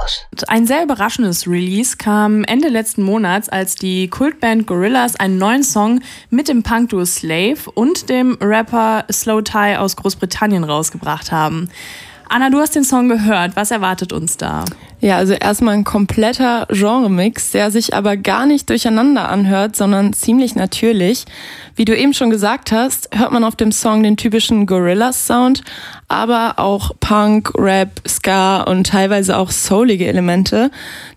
Campus. Ein sehr überraschendes Release kam Ende letzten Monats, als die Kultband Gorillaz einen neuen Song mit dem Punkduo Slave und dem Rapper Slow Tie aus Großbritannien rausgebracht haben. Anna, du hast den Song gehört. Was erwartet uns da? Ja, also erstmal ein kompletter Genremix, der sich aber gar nicht durcheinander anhört, sondern ziemlich natürlich. Wie du eben schon gesagt hast, hört man auf dem Song den typischen Gorillaz-Sound, aber auch Punk, Rap, Ska und teilweise auch soulige Elemente.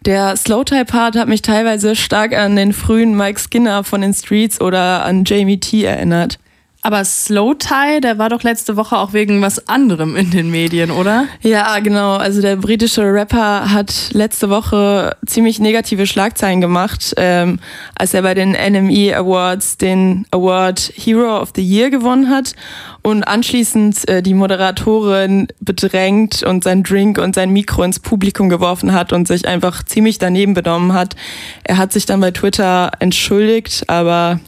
Der Slow-Tie-Part hat mich teilweise stark an den frühen Mike Skinner von den Streets oder an Jamie T erinnert. Aber Slow Tie, der war doch letzte Woche auch wegen was anderem in den Medien, oder? Ja, genau. Also der britische Rapper hat letzte Woche ziemlich negative Schlagzeilen gemacht, ähm, als er bei den NME Awards den Award Hero of the Year gewonnen hat und anschließend äh, die Moderatorin bedrängt und sein Drink und sein Mikro ins Publikum geworfen hat und sich einfach ziemlich daneben benommen hat. Er hat sich dann bei Twitter entschuldigt, aber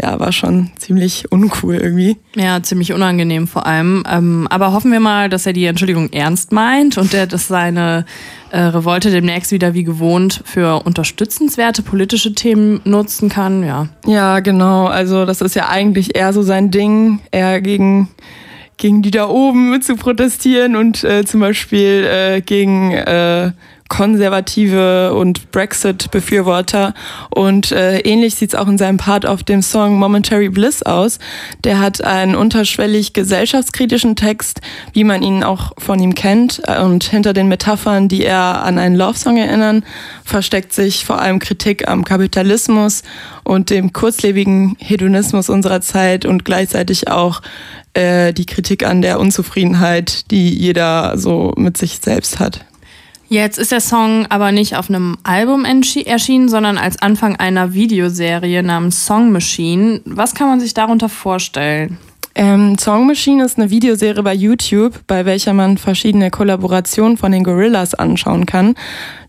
ja, war schon ziemlich uncool irgendwie. Ja, ziemlich unangenehm vor allem. Ähm, aber hoffen wir mal, dass er die Entschuldigung ernst meint und der, dass seine äh, Revolte demnächst wieder wie gewohnt für unterstützenswerte politische Themen nutzen kann. Ja. Ja, genau. Also das ist ja eigentlich eher so sein Ding, eher gegen gegen die da oben zu protestieren und äh, zum Beispiel äh, gegen äh, Konservative und Brexit-Befürworter. Und äh, ähnlich sieht es auch in seinem Part auf dem Song Momentary Bliss aus. Der hat einen unterschwellig gesellschaftskritischen Text, wie man ihn auch von ihm kennt. Und hinter den Metaphern, die er an einen Love-Song erinnern, versteckt sich vor allem Kritik am Kapitalismus und dem kurzlebigen Hedonismus unserer Zeit und gleichzeitig auch äh, die Kritik an der Unzufriedenheit, die jeder so mit sich selbst hat. Jetzt ist der Song aber nicht auf einem Album erschienen, sondern als Anfang einer Videoserie namens Song Machine. Was kann man sich darunter vorstellen? Ähm, Song Machine ist eine Videoserie bei YouTube, bei welcher man verschiedene Kollaborationen von den Gorillas anschauen kann.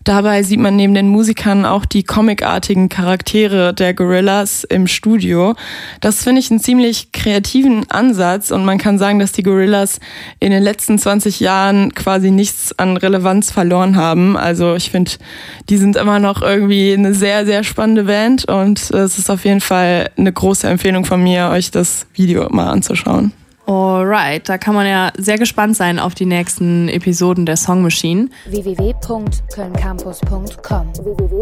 Dabei sieht man neben den Musikern auch die comicartigen Charaktere der Gorillas im Studio. Das finde ich einen ziemlich kreativen Ansatz und man kann sagen, dass die Gorillas in den letzten 20 Jahren quasi nichts an Relevanz verloren haben. Also ich finde, die sind immer noch irgendwie eine sehr, sehr spannende Band und es ist auf jeden Fall eine große Empfehlung von mir, euch das Video mal anzuschauen. Alright, da kann man ja sehr gespannt sein auf die nächsten Episoden der Song Machine. www.kölncampus.com www